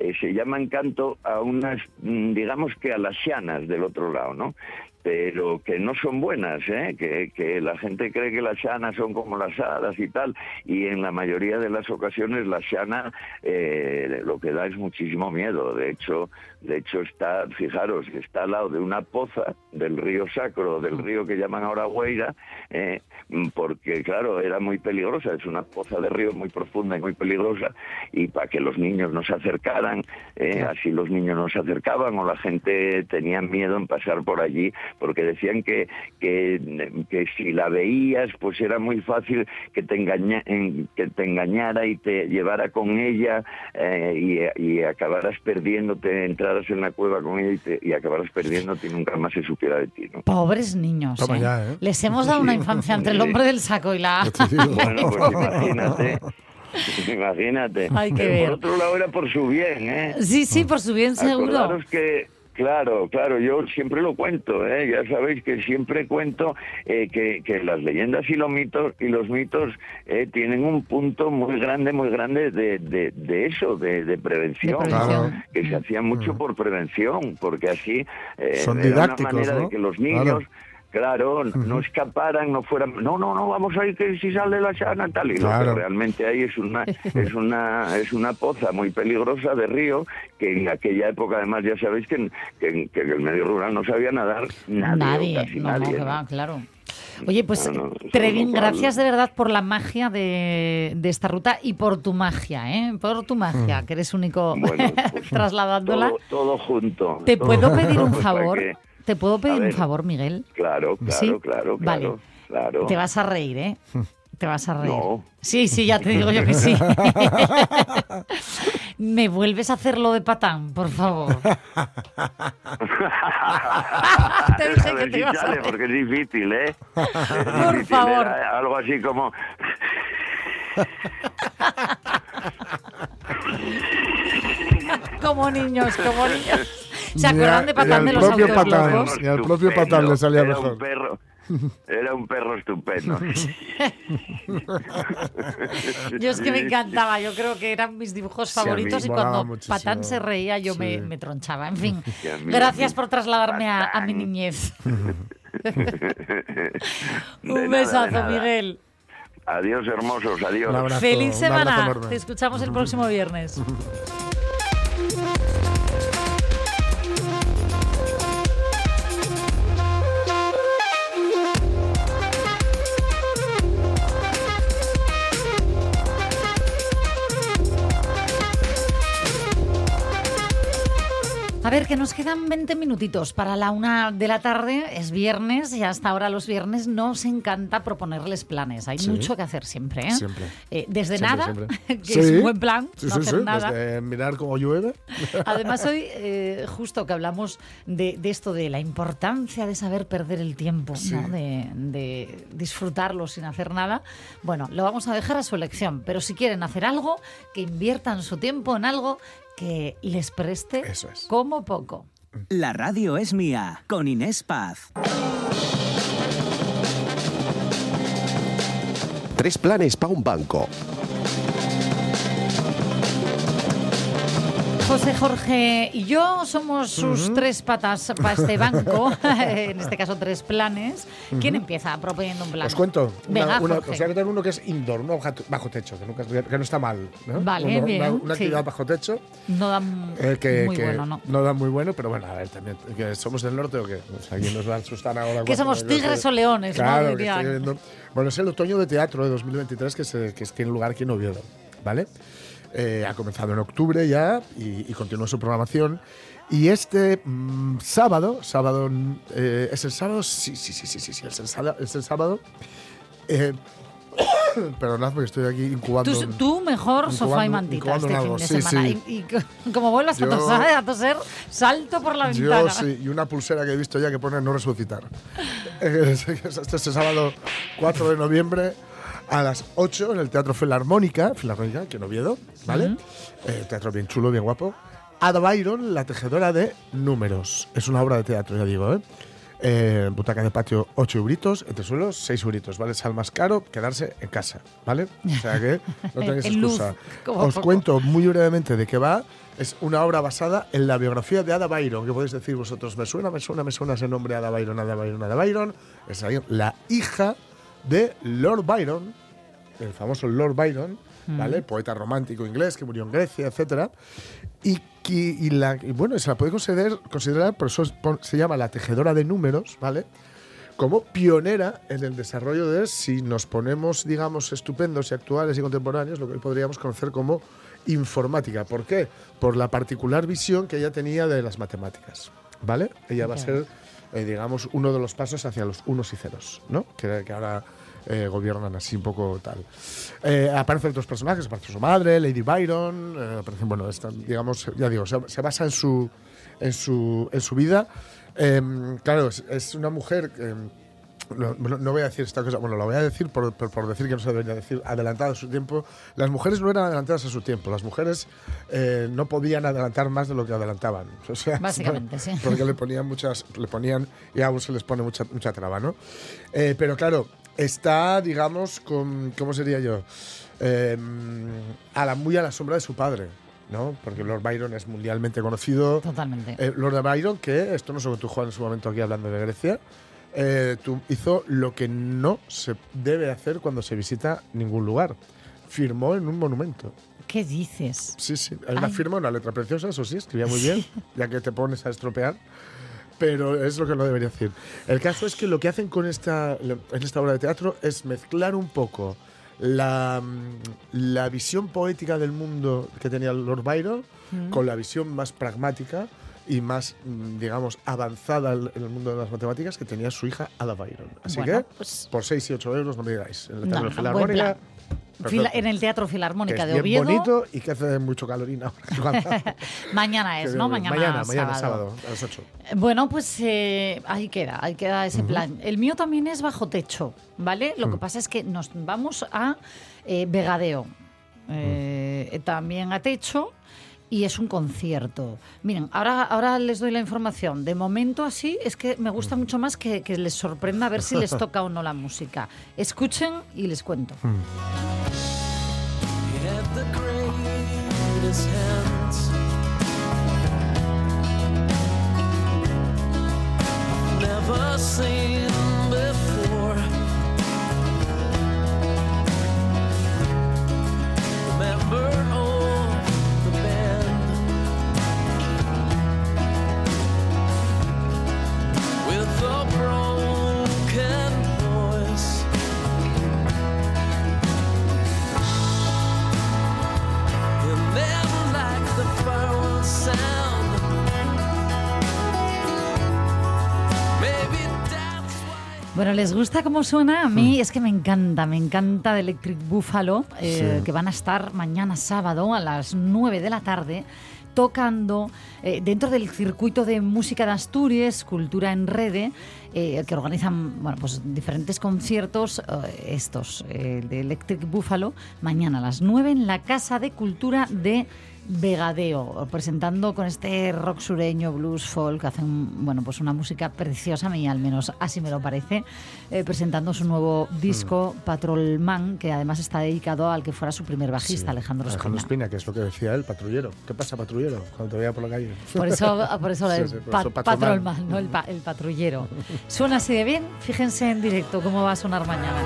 eh, se llaman encanto a unas, mm, digamos que a las llanas del otro lado, ¿no? pero que no son buenas, ¿eh? que, que la gente cree que las llanas son como las hadas y tal, y en la mayoría de las ocasiones la llana eh, lo que da es muchísimo miedo. De hecho, de hecho está, fijaros, está al lado de una poza del río Sacro, del río que llaman ahora Hueira, eh, porque claro, era muy peligrosa, es una poza de río muy profunda y muy peligrosa, y para que los niños no se acercaran, eh, así los niños no se acercaban o la gente tenía miedo en pasar por allí porque decían que, que, que si la veías, pues era muy fácil que te, engaña, en- que te engañara y te llevara con ella eh, y, y acabaras perdiéndote, entraras en la cueva con ella y, te- y acabaras perdiéndote y nunca más se supiera de ti, ¿no? Pobres niños. ¿eh? ya, ¿eh? Les hemos dado una infancia entre el hombre del saco y la. Bueno, pues imagínate. Imagínate. Ver. Por otro lado era por su bien, ¿eh? Sí, sí, por su bien seguro. Acordaros que, claro, claro, yo siempre lo cuento, ¿eh? ya sabéis que siempre cuento eh, que, que las leyendas y los mitos y los mitos eh, tienen un punto muy grande, muy grande de, de, de eso, de, de prevención, que se hacía mucho por prevención, porque así eh, Son era una manera ¿no? de que los niños Claro, no escaparan, no fueran, no, no, no, vamos a ir que si sale la sana tal y lo Claro. que realmente hay es una, es una, es una poza muy peligrosa de río que en aquella época además ya sabéis que, que, que en el medio rural no sabía nadar nadie, Nadie, casi no, no, nadie. que ¿no? va, claro. Oye, pues No, no, Trevin, no gracias de verdad por la magia de, de esta ruta y por tu magia, ¿eh? Por tu magia, que eres único Bueno, pues, trasladándola. Todo, todo junto. ¿Te todo puedo pedir un favor? ¿Te puedo pedir un favor, Miguel? Claro, claro, ¿Sí? claro, Vale. claro. Te vas a reír, ¿eh? Te vas a reír. No. Sí, sí, ya te digo yo que sí. ¿Me vuelves a hacer lo de patán, por favor? Te dije que te si ibas a reír. porque es difícil, ¿eh? Es Por difícil, favor. ¿eh? Algo así como... Como niños, como niños. ¿Se acuerdan de Patán de los propio autos Patán. locos? Y al propio Patán le salía era mejor. Un perro, era un perro estupendo. Yo es que me encantaba, yo creo que eran mis dibujos Sí, favoritos y cuando muchísimo. Patán se reía yo me, Sí. me tronchaba. En fin, gracias por trasladarme a, a mi niñez. Un besazo, nada. Miguel. Adiós, hermosos, adiós. Abrazo, Feliz semana. Te escuchamos el próximo viernes. A ver, que nos quedan 20 minutitos para la una de la tarde. Es viernes y hasta ahora los viernes nos encanta proponerles planes. Hay Sí. mucho que hacer siempre. ¿eh? Siempre. Eh, desde Siempre, nada, siempre. que Sí. es un buen plan, Sí, no sí, hacer nada. desde mirar cómo llueve. Además, hoy, eh, justo que hablamos de, de esto, de la importancia de saber perder el tiempo, ¿no? de, de disfrutarlo sin hacer nada, bueno, lo vamos a dejar a su elección. Pero si quieren hacer algo, que inviertan su tiempo en algo que les preste Eso es. como poco. La radio es mía, con Inés Paz. Tres planes para un banco. José Jorge y yo somos sus tres patas para este banco, en este caso tres planes. ¿Quién empieza proponiendo un plan? Os cuento. Venga, una- Jorge. os voy a contar uno que es indoor, uno bajo, techo, que, nunca, que no está mal. ¿no? Vale, Uno- bien, Una, una sí. actividad bajo techo. No dan eh, que, muy que bueno, ¿no? da muy bueno, pero bueno, a ver, también. Que ¿Somos del norte o qué? O sea, aquí nos van a asustar ahora. Que somos tigres o leones, ¿no? Claro, viendo- Bueno, es el otoño de teatro de 2023 que, se, que tiene lugar aquí en Oviedo, ¿vale? Eh, ha comenzado en octubre ya y, y continúa su programación. Y este mm, sábado, sábado, eh, ¿es el sábado? Sí, sí, sí, sí, sí, sí, es el sábado. Es el sábado. Eh, perdonad porque estoy aquí incubando. Tú, tú mejor sofá y mantita este fin de sí, semana. sí. Y, y co- como vuelvas a Yo- toser, a toser, salto por la Yo ventana. sí, y una pulsera que he visto ya que pone no resucitar. Este es el sábado 4 de noviembre a las 8 en el Teatro Filarmónica, Filarmónica, que en Oviedo, ¿vale? Eh, teatro bien chulo, bien guapo. Ada Byron, la tejedora de números. Es una obra de teatro, ya digo, ¿eh? Eh, butaca de patio 8 euritos, entre suelos 6 euritos, ¿vale? Sal más caro quedarse en casa, ¿vale? O sea que no tenéis luz, excusa. Os poco. cuento muy brevemente de qué va. Es una obra basada en la biografía de Ada Byron, que podéis decir vosotros, me suena, me suena, me suena ese nombre, Ada Byron, Ada Byron, Ada Byron. Es la hija de Lord Byron, el famoso Lord Byron, ¿vale? Poeta romántico inglés que murió en Grecia, etcétera. Y, que- y la, y bueno, se la puede considerar, considerar, por eso se llama la tejedora de números, ¿vale? Como pionera en el desarrollo de, si nos ponemos, digamos, estupendos y actuales y contemporáneos, lo que hoy podríamos conocer como informática. ¿Por qué? Por la particular visión que ella tenía de las matemáticas. ¿vale? Ella va a ser, eh, digamos, uno de los pasos hacia los unos y ceros, ¿no? Que, que ahora eh, gobiernan así un poco tal. Eh, aparecen otros personajes, aparece su madre, Lady Byron, eh, aparecen, bueno, esta, digamos, ya digo, se, se basa en su, en su, en su vida. Em, claro, es, es una mujer... em, no, no- no voy a decir esta cosa, bueno, lo voy a decir por, por- por decir que no se debería decir, adelantada a su tiempo. Las mujeres no eran adelantadas a su tiempo, las mujeres eh, no podían adelantar más de lo que adelantaban. O sea, Básicamente, sí. Porque le ponían muchas, le ponían, y aún se les pone mucha, mucha traba, ¿no? Eh, pero claro, está, digamos, con, ¿cómo sería yo? Eh, a la, muy a la sombra de su padre. ¿no? Porque Lord Byron es mundialmente conocido. Totalmente. Eh, Lord Byron, que esto no que tú Juan en su momento aquí hablando de Grecia, eh, tú hizo lo que no se debe hacer cuando se visita ningún lugar. Firmó en un monumento. ¿Qué dices? Sí, sí. Hay una Ay. firma, una letra preciosa, eso sí, escribía muy bien, ya que te pones a estropear. Pero es lo que no debería decir. El caso es que lo que hacen con esta, en esta obra de teatro es mezclar un poco la, mm, la visión poética del mundo que tenía Lord Byron Mm. con la visión más pragmática y más, mm, digamos, avanzada en el mundo de las matemáticas que tenía su hija Ada Byron. Así Bueno, que, pues- por 6 y 8 euros, no me digáis. En el No, no, buen plan. Perfecto. en el Teatro Que Filarmónica es de bien Oviedo. bonito y que hace mucho calorina ahora. Mañana es, ¿no? Mañana, mañana, mañana, sábado. sábado, a las 8. Bueno, pues eh, ahí queda, ahí queda ese plan. El mío también es bajo techo, ¿vale? Lo que pasa es que nos vamos a eh, Vegadeo, eh, también a techo. Y es un concierto. Miren, ahora, ahora les doy la información. De momento así es que me gusta mucho más que, que les sorprenda a ver si les toca o no la música. Escuchen y les cuento. Never Bueno, ¿les gusta cómo suena? A mí es que me encanta, me encanta de Electric Buffalo, eh, Sí. que van a estar mañana sábado a las 9 de la tarde tocando eh, dentro del circuito de música de Asturias, Cultura en Rede, eh, que organizan bueno, pues, diferentes conciertos, eh, estos eh, de Electric Buffalo, mañana a las 9 en la Casa de Cultura de Vegadeo, presentando con este rock sureño, blues, folk, hacen bueno, pues una música preciosa, a mí al menos así me lo parece, eh, presentando su nuevo disco Patrol Man, que además está dedicado al que fuera su primer bajista, Alejandro Alejandro Espina. Espina, que es lo que decía él, patrullero. ¿Qué pasa, patrullero? Cuando te veía por la calle. Por eso, por eso Sí, el sí, por pa- eso Patrol Patrol Man. Man, no el, pa- el patrullero. Suena así de bien, fíjense en directo cómo va a sonar mañana.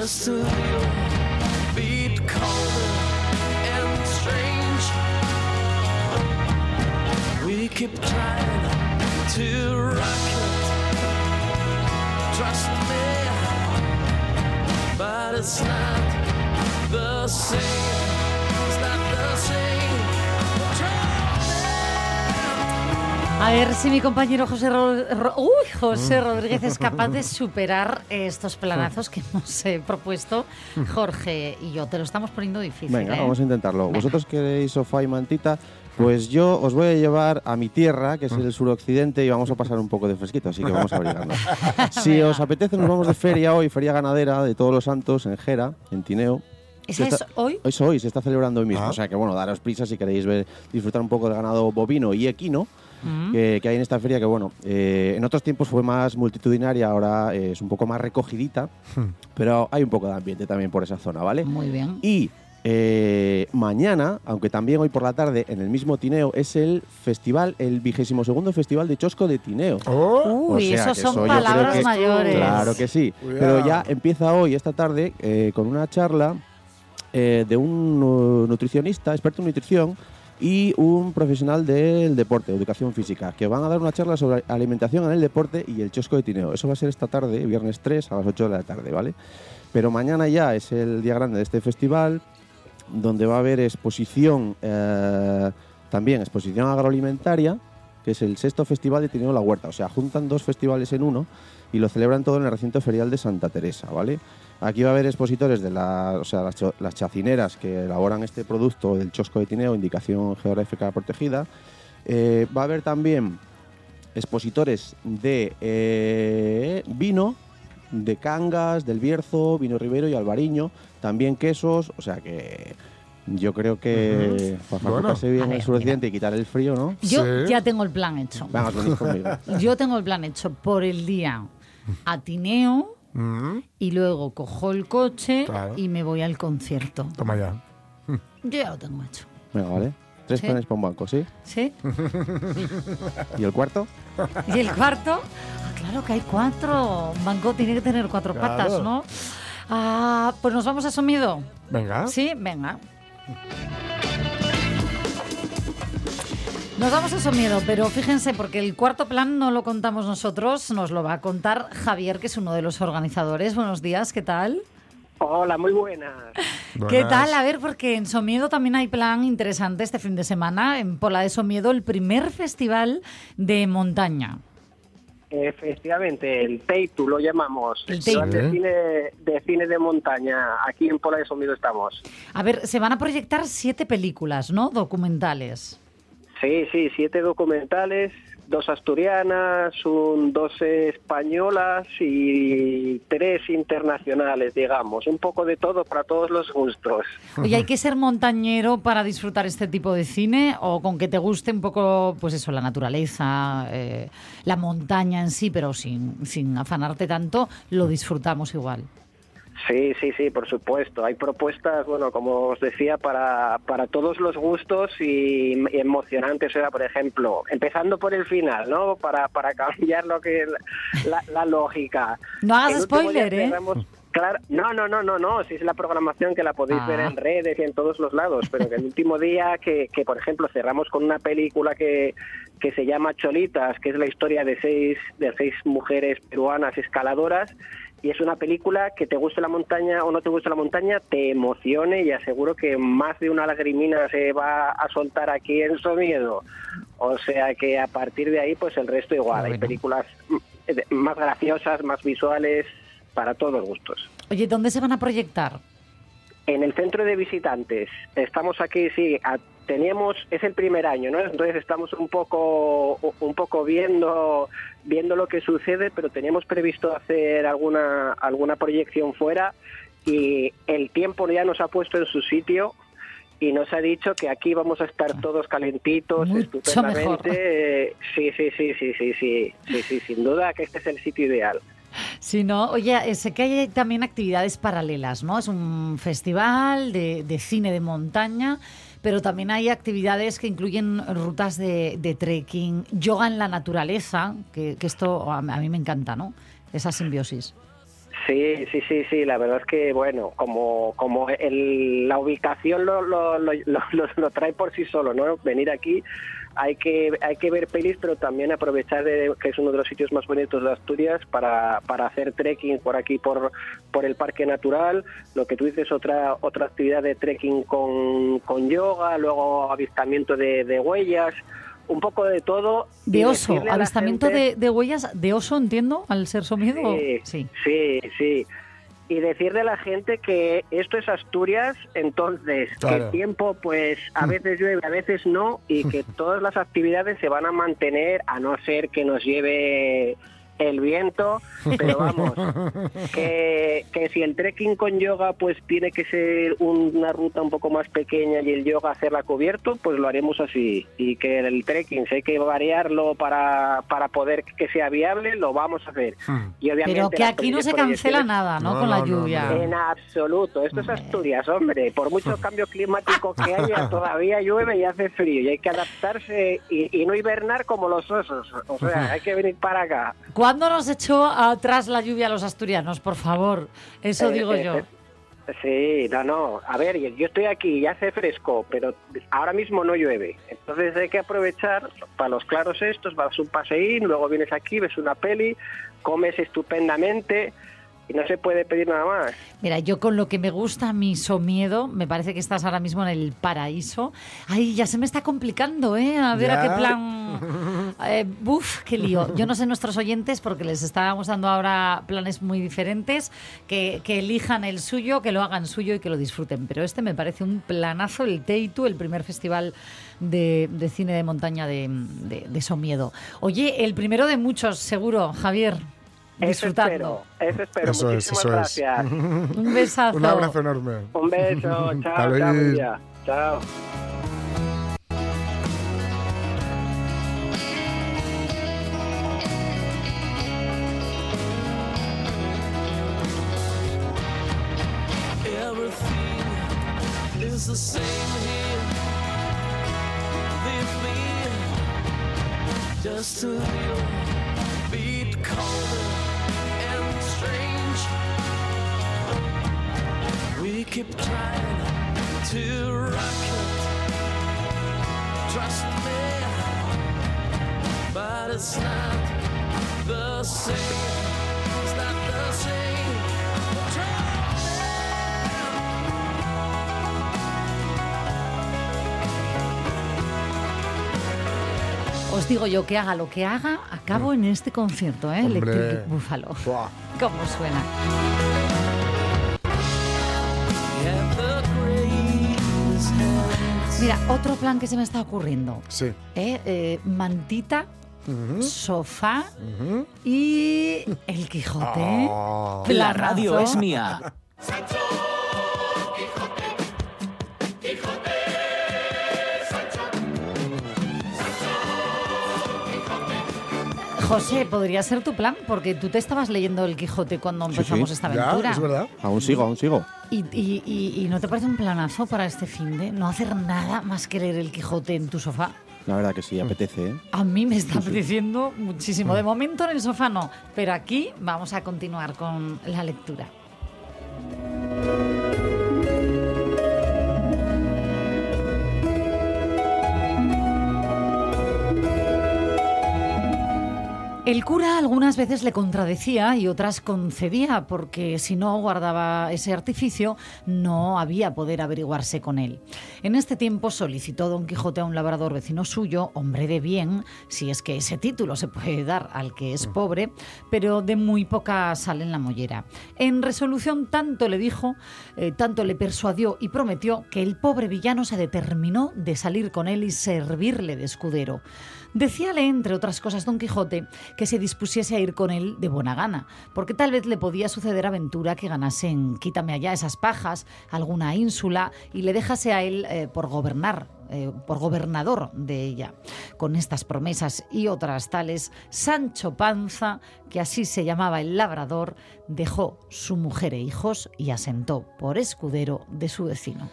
Just a little bit colder and strange. We keep trying to rock it. Trust me, but it's not the same. A ver si mi compañero José, Ro- Ro- Uy, José Rodríguez es capaz de superar estos planazos que hemos eh, propuesto Jorge y yo. Te lo estamos poniendo difícil. Venga, ¿eh? vamos a intentarlo. ¿Vosotros queréis sofá y mantita? Pues yo os voy a llevar a mi tierra, que es el suroccidente, y vamos a pasar un poco de fresquito, así que vamos a abrigarnos. si os apetece, nos vamos de feria hoy, feria ganadera de Todos los Santos en Gera, en Tineo. ¿Esa es hoy? Hoy es hoy, se está celebrando hoy mismo. Ah. O sea que, bueno, daros prisa si queréis ver, disfrutar un poco del ganado bovino y equino Mm. que, que hay en esta feria, que, bueno, eh, en otros tiempos fue más multitudinaria, ahora eh, es un poco más recogidita, pero hay un poco de ambiente también por esa zona, ¿vale? Muy bien. Y eh, mañana, aunque también hoy por la tarde, en el mismo Tineo, es el festival, el vigésimo segundo festival de Chosco de Tineo. Oh, Uy, O sea esos son eso palabras que- mayores. Claro que sí. Cuidado. Pero ya empieza hoy, esta tarde, eh, con una charla eh, de un uh, nutricionista, experto en nutrición, y un profesional del deporte, educación física, que van a dar una charla sobre alimentación en el deporte y el chosco de Tineo. Eso va a ser esta tarde, viernes 3 a las 8 de la tarde, ¿vale? Pero mañana ya es el día grande de este festival, donde va a haber exposición, eh, también exposición agroalimentaria, que es el sexto festival de Tineo La Huerta. O sea, juntan dos festivales en uno y lo celebran todo en el recinto ferial de Santa Teresa, ¿vale? Aquí va a haber expositores de la- o sea, las, cho- las chacineras que elaboran este producto del chosco de Tineo, indicación geográfica protegida. Eh, va a haber también expositores de eh, vino, de Cangas, del Bierzo, vino Ribero y Albariño, también quesos, o sea que yo creo que para Bueno. bien ver, el suroccidente y quitar el frío, ¿no? Yo Sí. ya tengo el plan hecho. Venga, os venís conmigo. Yo tengo el plan hecho por el día a Tineo mm, y luego cojo el coche Claro. y me voy al concierto. toma ya. Yo ya lo tengo hecho. Venga, vale. Tres Sí. planes para un banco, ¿sí? ¿Sí? ¿Y el cuarto? ¿Y el cuarto? Ah, claro que hay cuatro. Un banco tiene que tener cuatro Claro. patas, ¿no? Ah, pues nos vamos a Somido. Venga. Sí, venga. Nos vamos a Somiedo, pero fíjense, porque el cuarto plan no lo contamos nosotros, nos lo va a contar Javier, que es uno de los organizadores. Buenos días, ¿qué tal? Hola, muy buenas. ¿Qué Buenas. tal? A ver, porque en Somiedo también hay plan interesante este fin de semana. En Pola de Somiedo, el primer festival de montaña. Efectivamente, el TEITU lo llamamos. El Festival TEITU. de cine, de cine de montaña. Aquí en Pola de Somido estamos. A ver, se van a proyectar siete películas, ¿no? Documentales. Sí, sí, siete documentales, dos asturianas, un, dos españolas y tres internacionales, digamos. Un poco de todo para todos los gustos. Oye, ¿hay que ser montañero para disfrutar este tipo de cine o con que te guste un poco, pues eso, la naturaleza, eh, la montaña en sí, pero sin, sin afanarte tanto, lo disfrutamos igual? Sí, sí, sí, por supuesto. Hay propuestas, bueno, como os decía, para, para todos los gustos y, y emocionantes. O sea, por ejemplo, empezando por el final, ¿no? Para, para cambiar lo que la, la lógica. No hagas spoiler, ¿eh? Claro, no, no, no, no, no, si es la programación que la podéis Ah. ver en redes y en todos los lados, pero que el último día que, que, por ejemplo, cerramos con una película que, que se llama Cholitas, que es la historia de seis, de seis mujeres peruanas escaladoras, y es una película que te guste la montaña o no te guste la montaña, te emocione y aseguro que más de una lagrimina se va a soltar aquí en Somiedo. O sea que a partir de ahí, pues el resto igual. Hay Bueno. películas más graciosas, más visuales, para todos los gustos. Oye, ¿dónde se van a proyectar? En el centro de visitantes, estamos aquí, sí, a- teníamos, es el primer año, ¿no? Entonces estamos un poco, un poco viendo, viendo lo que sucede, pero teníamos previsto hacer alguna, alguna proyección fuera y el tiempo ya nos ha puesto en su sitio y nos ha dicho que aquí vamos a estar todos calentitos, Mucho estupendamente. Sí, sí, sí, sí, sí, sí, sí, sí, sin duda que este es el sitio ideal. Si no, oye, eh, sé que hay también actividades paralelas, ¿no? Es un festival de, de cine de montaña, pero también hay actividades que incluyen rutas de, de trekking, yoga en la naturaleza, que, que esto a, a mí me encanta, ¿no? Esa simbiosis. Sí, sí, sí, sí, la verdad es que, bueno, como, como el- la ubicación lo, lo, lo- lo trae por sí solo, ¿no? Venir aquí hay que, hay que ver pelis, pero también aprovechar de, que es uno de los sitios más bonitos de Asturias para, para hacer trekking por aquí, por, por el Parque Natural. Lo que tú dices, otra, otra actividad de trekking con, con yoga, luego avistamiento de, de huellas. un poco de todo. De oso, avistamiento gente- de, de huellas de oso, entiendo, al ser somiedo. Sí, sí. sí, sí. Y decirle a la gente que esto es Asturias, entonces que el tiempo pues a veces llueve, a veces no, y que todas las actividades se van a mantener a no ser que nos lleve el viento, pero vamos, que, que si el trekking con yoga pues tiene que ser una ruta un poco más pequeña y el yoga hacerla cubierto, pues lo haremos así. Y que el trekking, si hay que variarlo para, para poder que sea viable, lo vamos a hacer. Y obviamente Pero que aquí no se cancela nada, ¿no? No, Con la no, no, lluvia. no. en absoluto, esto es Asturias, hombre. Por mucho cambio climático que haya, todavía llueve y hace frío. Y hay que adaptarse y, y no hibernar como los osos. O sea, hay que venir para acá. ¿Cuándo nos echó atrás la lluvia a los asturianos? Por favor, eso Eh, digo eh, yo. eh, Sí, no, no. A ver, yo estoy aquí y hace fresco, pero ahora mismo no llueve. Entonces hay que aprovechar para los claros estos, vas un paseín, luego vienes aquí, ves una peli, comes estupendamente no se puede pedir nada más. Mira, yo con lo que me gusta mi miedo, me parece que estás ahora mismo en el paraíso. Ay, ya se me está complicando, ¿eh? A ver a qué plan. Eh, buf, qué lío. Yo no sé nuestros oyentes, porque les estábamos dando ahora planes muy diferentes, que, que elijan el suyo, que lo hagan suyo y que lo disfruten. Pero este me parece un planazo, el Teitu, el primer festival de, de cine de montaña de, de, de Somiedo. Oye, el primero de muchos, seguro, Javier. Eso espero, eso espero. Eso es, Muchísimas es. gracias. Un besazo. Un abrazo enorme. Un beso, chao, Hasta chao. Chao. Yo que haga lo que haga, acabo en este concierto, ¿eh? Hombre. Electric Buffalo. Buah. ¿Cómo suena? Mira, otro plan que se me está ocurriendo. Sí. ¿eh? Eh, mantita, sofá y el Quijote. Ah. La radio es mía. José, podría ser tu plan, porque tú te estabas leyendo el Quijote cuando empezamos sí. esta Ya, aventura. es verdad. Aún sigo, aún sigo. ¿Y, y, y- y no te parece un planazo para este fin de no hacer nada más que leer el Quijote en tu sofá? La verdad que sí, apetece, ¿eh? A mí me está apeteciendo muchísimo. De momento en el sofá no, pero aquí vamos a continuar con la lectura. El cura algunas veces le contradecía y otras concedía, porque si no guardaba ese artificio, no había poder averiguarse con él. En este tiempo solicitó Don Quijote a un labrador vecino suyo, hombre de bien, si es que ese título se puede dar al que es pobre, pero de muy poca sal en la mollera. En resolución tanto le dijo, eh, tanto le persuadió y prometió que el pobre villano se determinó de salir con él y servirle de escudero. Decíale, entre otras cosas, Don Quijote que se dispusiese a ir con él de buena gana, porque tal vez le podía suceder aventura que ganase en quítame allá esas pajas, alguna ínsula, y le dejase a él eh, por gobernar, eh, por gobernador de ella. Con estas promesas y otras tales, Sancho Panza, que así se llamaba el labrador, dejó su mujer e hijos y asentó por escudero de su vecino.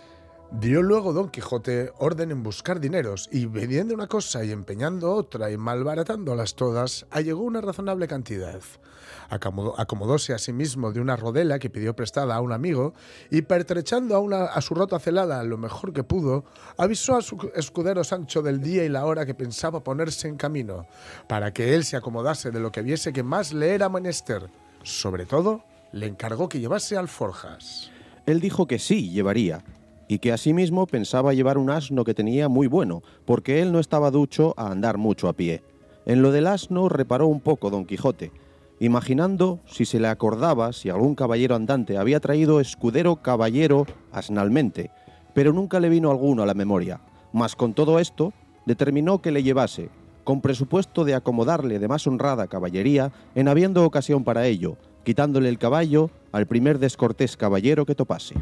Dio luego Don Quijote orden en buscar dineros, y vendiendo una cosa y empeñando otra y malbaratándolas todas, allegó una razonable cantidad. Acomodó- acomodóse a sí mismo de una rodela que pidió prestada a un amigo, y pertrechando a, a su rota celada lo mejor que pudo, avisó a su escudero Sancho del día y la hora que pensaba ponerse en camino, para que él se acomodase de lo que viese que más le era menester. Sobre todo, le encargó que llevase alforjas. Él dijo que sí, llevaría. Y que asimismo pensaba llevar un asno que tenía muy bueno, porque él no estaba ducho a andar mucho a pie. En lo del asno reparó un poco don Quijote, imaginando si se le acordaba si algún caballero andante había traído escudero caballero asnalmente, pero nunca le vino alguno a la memoria. Mas con todo esto, determinó que le llevase, con presupuesto de acomodarle de más honrada caballería en habiendo ocasión para ello, quitándole el caballo al primer descortés caballero que topase.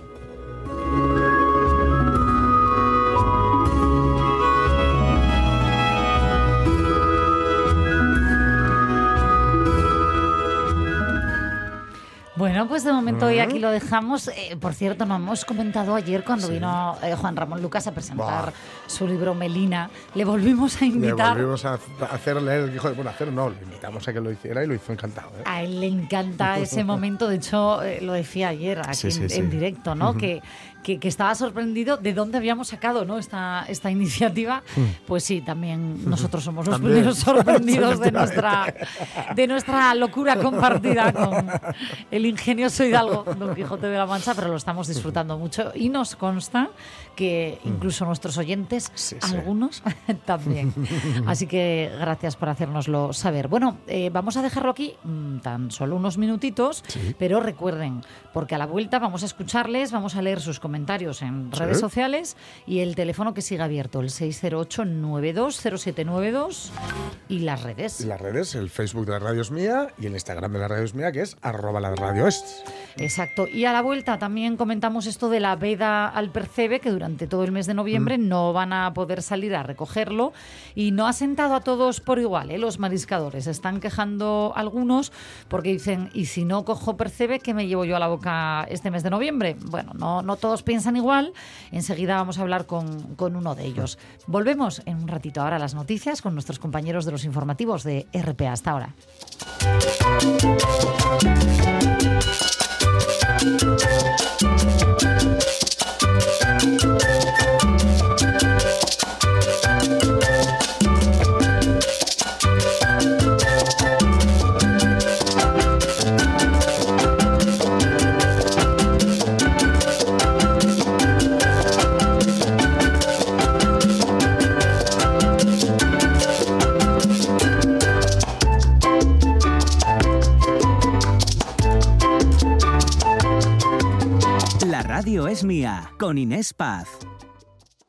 Bueno, pues de momento hoy aquí lo dejamos. Eh, por cierto, nos hemos comentado ayer cuando vino eh, Juan Ramón Lucas a presentar Buah. su libro Melina. Le volvimos a Le invitar. volvimos a hacer leer Quijote. Bueno, hacer no, le invitamos a que lo hiciera y lo hizo encantado. ¿eh? A él le encanta ese momento, de hecho lo decía ayer aquí Sí, sí, en, directo, ¿no? Que, que, que estaba sorprendido de dónde habíamos sacado ¿no? esta, esta iniciativa. Pues sí, también nosotros somos los También. primeros sorprendidos de nuestra, de nuestra locura compartida con el ingenioso Hidalgo, Don Quijote de la Mancha, pero lo estamos disfrutando mucho y nos consta que incluso nuestros oyentes, sí. algunos también. Así que gracias por hacérnoslo saber. Bueno, eh, vamos a dejarlo aquí mm, tan solo unos minutitos, pero recuerden, porque a la vuelta vamos a escucharles, vamos a leer sus comentarios en Sí. redes sociales y el teléfono que sigue abierto, el 608-920792 y las redes. Las redes, el Facebook de la radio es mía y el Instagram de la radio es mía, que es arroba la radio es. Exacto. Y a la vuelta también comentamos esto de la veda al percebe, que durante todo el mes de noviembre no van a poder salir a recogerlo. Y no ha sentado a todos por igual, ¿eh? los mariscadores. Están quejando algunos porque dicen, ¿y si no cojo percebe, qué me llevo yo a la boca este mes de noviembre? Bueno, no, no todos piensan igual. Enseguida vamos a hablar con, con uno de ellos. Volvemos en un ratito ahora a las noticias con nuestros compañeros de los informativos de RPA. Hasta ahora. Es mía, con Inés Paz.